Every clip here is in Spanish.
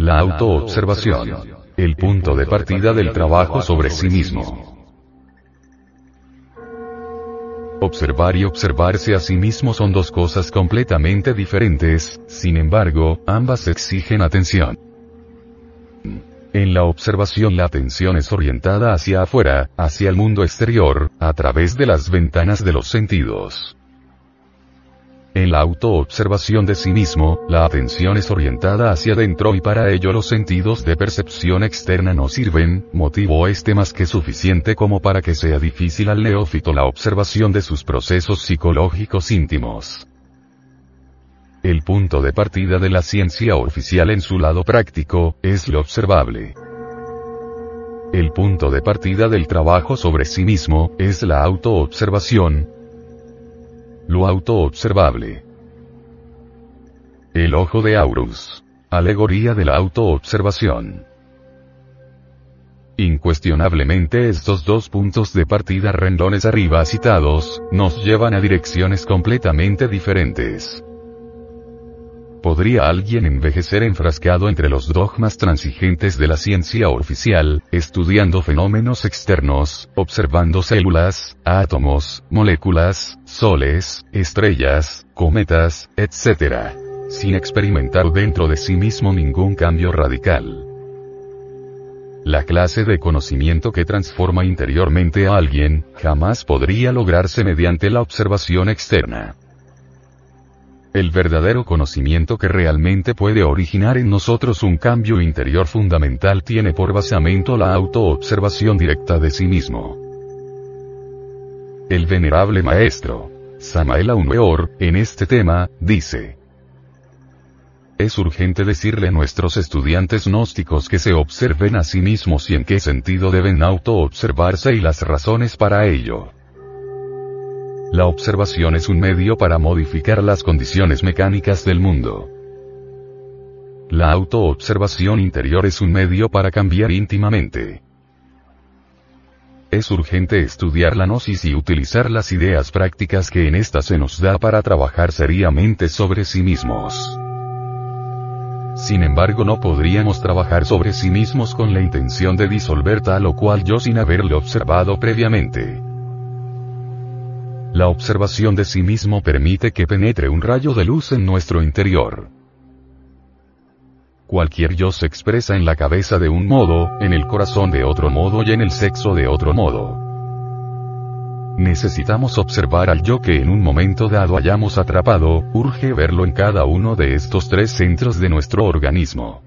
La autoobservación. El punto de partida del trabajo sobre sí mismo. Observar y observarse a sí mismo son dos cosas completamente diferentes, sin embargo, ambas exigen atención. En la observación la atención es orientada hacia afuera, hacia el mundo exterior, a través de las ventanas de los sentidos. En la autoobservación de sí mismo, la atención es orientada hacia adentro y para ello los sentidos de percepción externa no sirven, motivo este más que suficiente como para que sea difícil al neófito la observación de sus procesos psicológicos íntimos. El punto de partida de la ciencia oficial en su lado práctico, es lo observable. El punto de partida del trabajo sobre sí mismo, es la autoobservación, lo autoobservable. El ojo de Aurus. Alegoría de la autoobservación. Incuestionablemente estos dos puntos de partida rendones arriba citados, nos llevan a direcciones completamente diferentes. ¿Podría alguien envejecer enfrascado entre los dogmas transigentes de la ciencia oficial, estudiando fenómenos externos, observando células, átomos, moléculas, soles, estrellas, cometas, etc., sin experimentar dentro de sí mismo ningún cambio radical? La clase de conocimiento que transforma interiormente a alguien, jamás podría lograrse mediante la observación externa. El verdadero conocimiento que realmente puede originar en nosotros un cambio interior fundamental tiene por basamento la autoobservación directa de sí mismo. El venerable maestro, Samael Aumeor, en este tema, dice, es urgente decirle a nuestros estudiantes gnósticos que se observen a sí mismos y en qué sentido deben autoobservarse y las razones para ello. La observación es un medio para modificar las condiciones mecánicas del mundo. La autoobservación interior es un medio para cambiar íntimamente. Es urgente estudiar la gnosis y utilizar las ideas prácticas que en esta se nos da para trabajar seriamente sobre sí mismos. Sin embargo no podríamos trabajar sobre sí mismos con la intención de disolver tal o cual yo sin haberlo observado previamente. La observación de sí mismo permite que penetre un rayo de luz en nuestro interior. Cualquier yo se expresa en la cabeza de un modo, en el corazón de otro modo y en el sexo de otro modo. Necesitamos observar al yo que en un momento dado hayamos atrapado, urge verlo en cada uno de estos tres centros de nuestro organismo.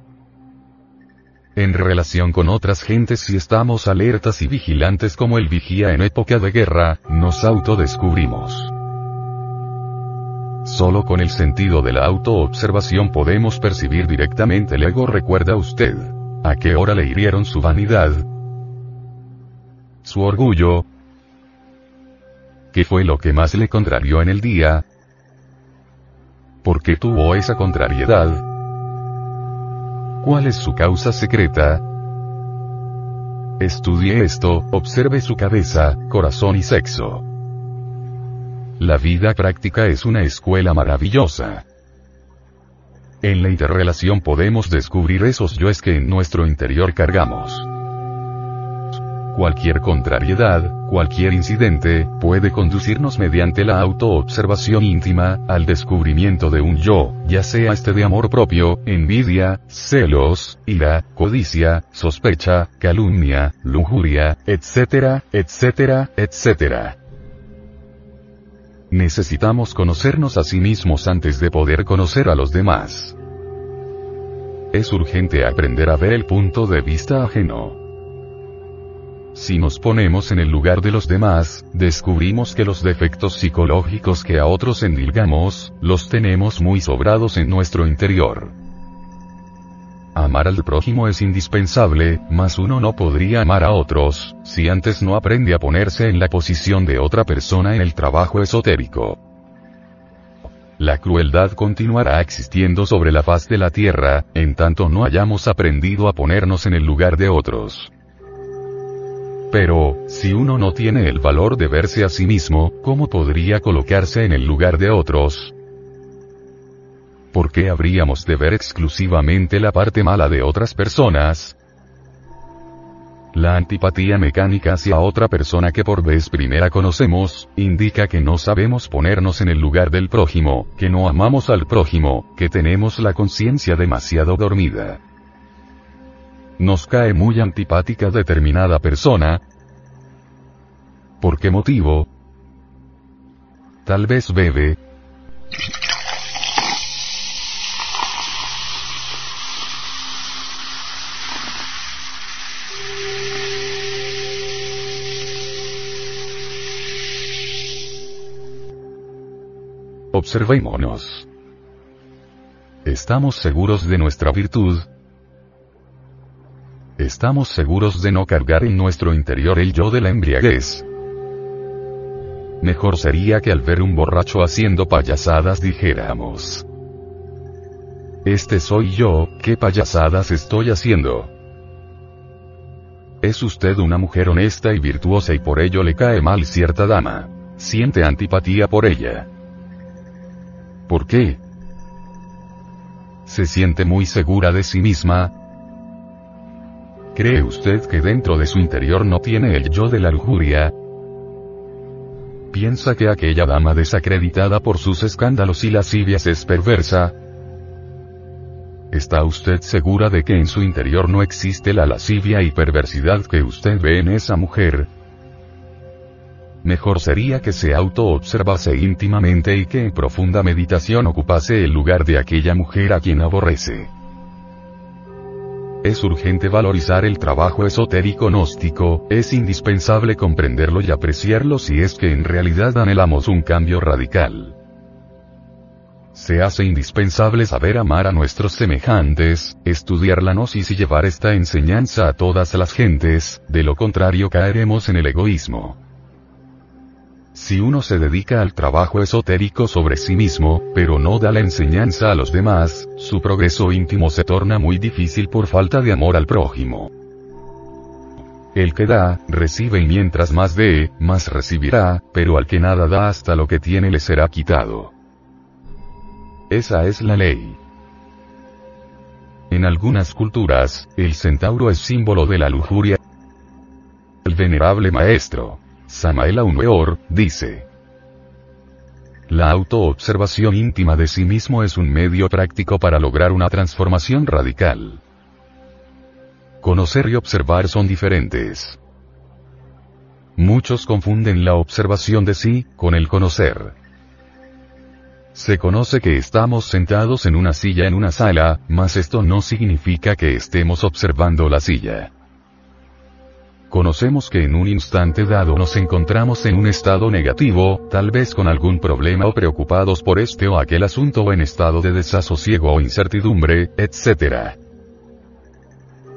En relación con otras gentes si estamos alertas y vigilantes como el vigía en época de guerra, nos autodescubrimos. Solo con el sentido de la autoobservación podemos percibir directamente el ego. ¿Recuerda usted? ¿A qué hora le hirieron su vanidad? ¿Su orgullo? ¿Qué fue lo que más le contrarió en el día? ¿Por qué tuvo esa contrariedad? ¿Cuál es su causa secreta? Estudie esto, observe su cabeza, corazón y sexo. La vida práctica es una escuela maravillosa. En la interrelación podemos descubrir esos yoes que en nuestro interior cargamos. Cualquier contrariedad, cualquier incidente, puede conducirnos mediante la autoobservación íntima, al descubrimiento de un yo, ya sea este de amor propio, envidia, celos, ira, codicia, sospecha, calumnia, lujuria, etcétera, etcétera, etcétera. Necesitamos conocernos a sí mismos antes de poder conocer a los demás. Es urgente aprender a ver el punto de vista ajeno. Si nos ponemos en el lugar de los demás, descubrimos que los defectos psicológicos que a otros endilgamos, los tenemos muy sobrados en nuestro interior. Amar al prójimo es indispensable, mas uno no podría amar a otros, si antes no aprende a ponerse en la posición de otra persona en el trabajo esotérico. La crueldad continuará existiendo sobre la faz de la tierra, en tanto no hayamos aprendido a ponernos en el lugar de otros. Pero, si uno no tiene el valor de verse a sí mismo, ¿cómo podría colocarse en el lugar de otros? ¿Por qué habríamos de ver exclusivamente la parte mala de otras personas? La antipatía mecánica hacia otra persona que por vez primera conocemos, indica que no sabemos ponernos en el lugar del prójimo, que no amamos al prójimo, que tenemos la conciencia demasiado dormida. Nos cae muy antipática determinada persona. ¿Por qué motivo? Tal vez bebe, Observémonos. ¿Estamos seguros de nuestra virtud? ¿Estamos seguros de no cargar en nuestro interior el yo de la embriaguez? Mejor sería que al ver un borracho haciendo payasadas dijéramos. Este soy yo, ¿qué payasadas estoy haciendo? Es usted una mujer honesta y virtuosa y por ello le cae mal cierta dama. Siente antipatía por ella. ¿Por qué? ¿Se siente muy segura de sí misma? ¿Cree usted que dentro de su interior no tiene el yo de la lujuria? ¿Piensa que aquella dama desacreditada por sus escándalos y lascivias es perversa? ¿Está usted segura de que en su interior no existe la lascivia y perversidad que usted ve en esa mujer? mejor sería que se auto-observase íntimamente y que en profunda meditación ocupase el lugar de aquella mujer a quien aborrece. Es urgente valorizar el trabajo esotérico gnóstico, es indispensable comprenderlo y apreciarlo si es que en realidad anhelamos un cambio radical. Se hace indispensable saber amar a nuestros semejantes, estudiar la gnosis y llevar esta enseñanza a todas las gentes, de lo contrario caeremos en el egoísmo. Si uno se dedica al trabajo esotérico sobre sí mismo, pero no da la enseñanza a los demás, su progreso íntimo se torna muy difícil por falta de amor al prójimo. El que da, recibe y mientras más dé, más recibirá, pero al que nada da hasta lo que tiene le será quitado. Esa es la ley. En algunas culturas, el centauro es símbolo de la lujuria. El venerable maestro, Samael Weor, dice. La autoobservación íntima de sí mismo es un medio práctico para lograr una transformación radical. Conocer y observar son diferentes. Muchos confunden la observación de sí, con el conocer. Se conoce que estamos sentados en una silla en una sala, mas esto no significa que estemos observando la silla. Conocemos que en un instante dado nos encontramos en un estado negativo, tal vez con algún problema o preocupados por este o aquel asunto o en estado de desasosiego o incertidumbre, etc.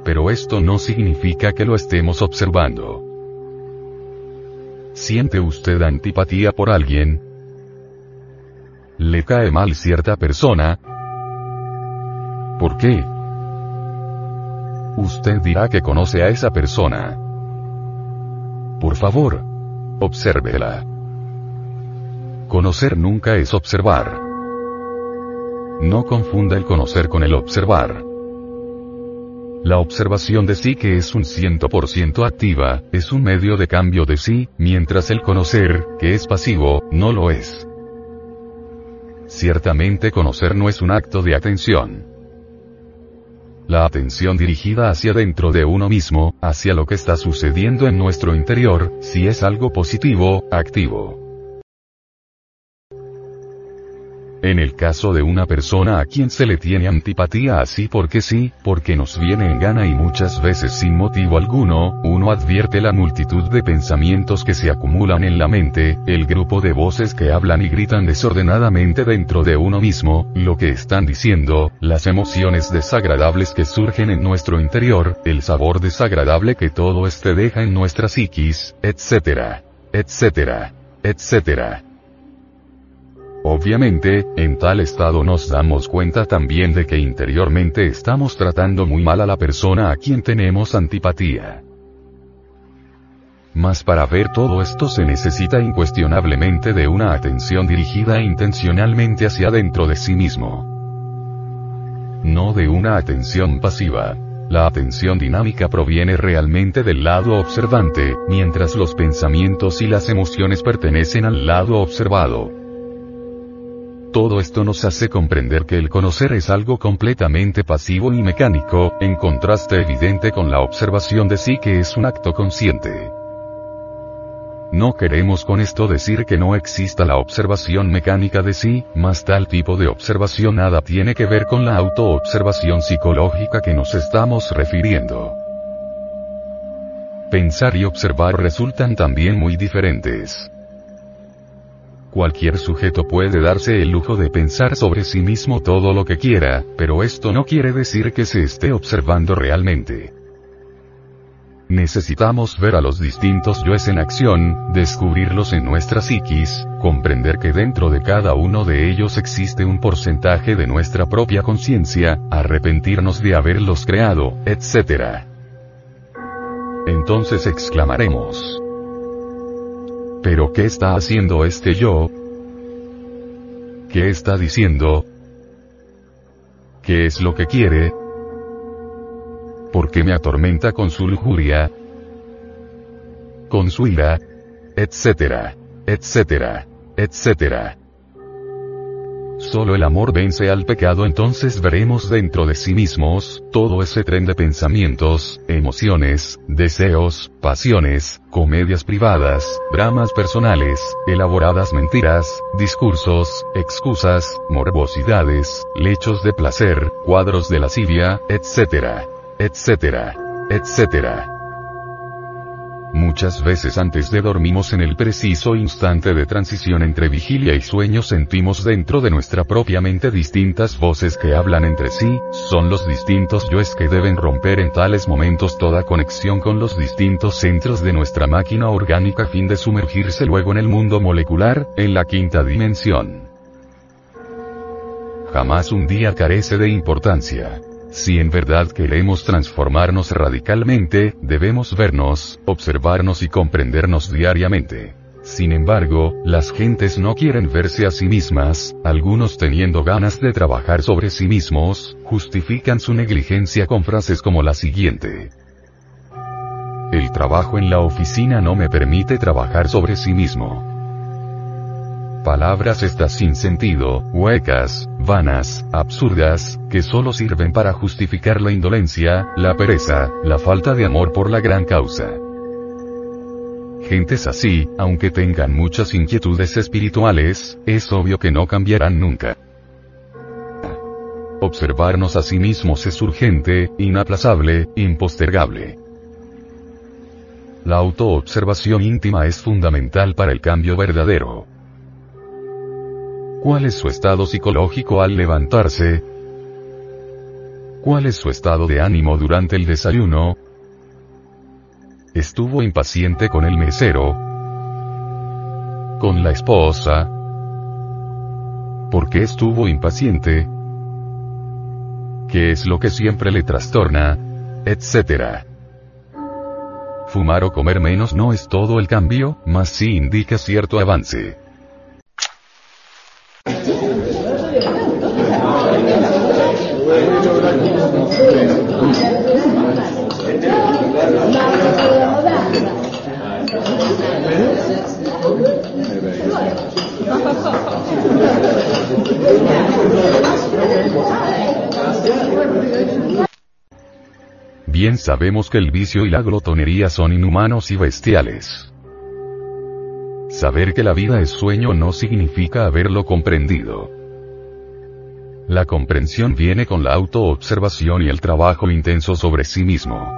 Pero esto no significa que lo estemos observando. ¿Siente usted antipatía por alguien? ¿Le cae mal cierta persona? ¿Por qué? Usted dirá que conoce a esa persona. Por favor. Obsérvela. Conocer nunca es observar. No confunda el conocer con el observar. La observación de sí que es un 100% activa, es un medio de cambio de sí, mientras el conocer, que es pasivo, no lo es. Ciertamente conocer no es un acto de atención. La atención dirigida hacia dentro de uno mismo, hacia lo que está sucediendo en nuestro interior, si es algo positivo, activo. En el caso de una persona a quien se le tiene antipatía así porque sí, porque nos viene en gana y muchas veces sin motivo alguno, uno advierte la multitud de pensamientos que se acumulan en la mente, el grupo de voces que hablan y gritan desordenadamente dentro de uno mismo, lo que están diciendo, las emociones desagradables que surgen en nuestro interior, el sabor desagradable que todo este deja en nuestra psiquis, etc. etc. etc. Obviamente, en tal estado nos damos cuenta también de que interiormente estamos tratando muy mal a la persona a quien tenemos antipatía. Mas para ver todo esto se necesita incuestionablemente de una atención dirigida intencionalmente hacia dentro de sí mismo. no de una atención pasiva. La atención dinámica proviene realmente del lado observante, mientras los pensamientos y las emociones pertenecen al lado observado. Todo esto nos hace comprender que el conocer es algo completamente pasivo y mecánico, en contraste evidente con la observación de sí que es un acto consciente. No queremos con esto decir que no exista la observación mecánica de sí, mas tal tipo de observación nada tiene que ver con la autoobservación psicológica que nos estamos refiriendo. Pensar y observar resultan también muy diferentes. Cualquier sujeto puede darse el lujo de pensar sobre sí mismo todo lo que quiera, pero esto no quiere decir que se esté observando realmente. Necesitamos ver a los distintos yoes en acción, descubrirlos en nuestra psiquis, comprender que dentro de cada uno de ellos existe un porcentaje de nuestra propia conciencia, arrepentirnos de haberlos creado, etc. Entonces exclamaremos. ¿Pero qué está haciendo este yo? ¿Qué está diciendo? ¿Qué es lo que quiere? ¿Por qué me atormenta con su lujuria? Con su ira, etcétera, etcétera, etcétera. Solo el amor vence al pecado entonces veremos dentro de sí mismos, todo ese tren de pensamientos, emociones, deseos, pasiones, comedias privadas, dramas personales, elaboradas mentiras, discursos, excusas, morbosidades, lechos de placer, cuadros de lascivia, etc etcétera, etcétera. Muchas veces antes de dormimos en el preciso instante de transición entre vigilia y sueño sentimos dentro de nuestra propia mente distintas voces que hablan entre sí, son los distintos yoes que deben romper en tales momentos toda conexión con los distintos centros de nuestra máquina orgánica a fin de sumergirse luego en el mundo molecular, en la quinta dimensión. Jamás un día carece de importancia. Si en verdad queremos transformarnos radicalmente, debemos vernos, observarnos y comprendernos diariamente. Sin embargo, las gentes no quieren verse a sí mismas, algunos teniendo ganas de trabajar sobre sí mismos, justifican su negligencia con frases como la siguiente. El trabajo en la oficina no me permite trabajar sobre sí mismo palabras estas sin sentido, huecas, vanas, absurdas, que solo sirven para justificar la indolencia, la pereza, la falta de amor por la gran causa. Gentes así, aunque tengan muchas inquietudes espirituales, es obvio que no cambiarán nunca. Observarnos a sí mismos es urgente, inaplazable, impostergable. La autoobservación íntima es fundamental para el cambio verdadero. ¿Cuál es su estado psicológico al levantarse? ¿Cuál es su estado de ánimo durante el desayuno? ¿Estuvo impaciente con el mesero? ¿Con la esposa? ¿Por qué estuvo impaciente? ¿Qué es lo que siempre le trastorna? Etcétera. Fumar o comer menos no es todo el cambio, mas sí indica cierto avance. Bien sabemos que el vicio y la glotonería son inhumanos y bestiales. Saber que la vida es sueño no significa haberlo comprendido. La comprensión viene con la autoobservación y el trabajo intenso sobre sí mismo.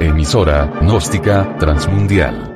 Emisora, gnóstica, transmundial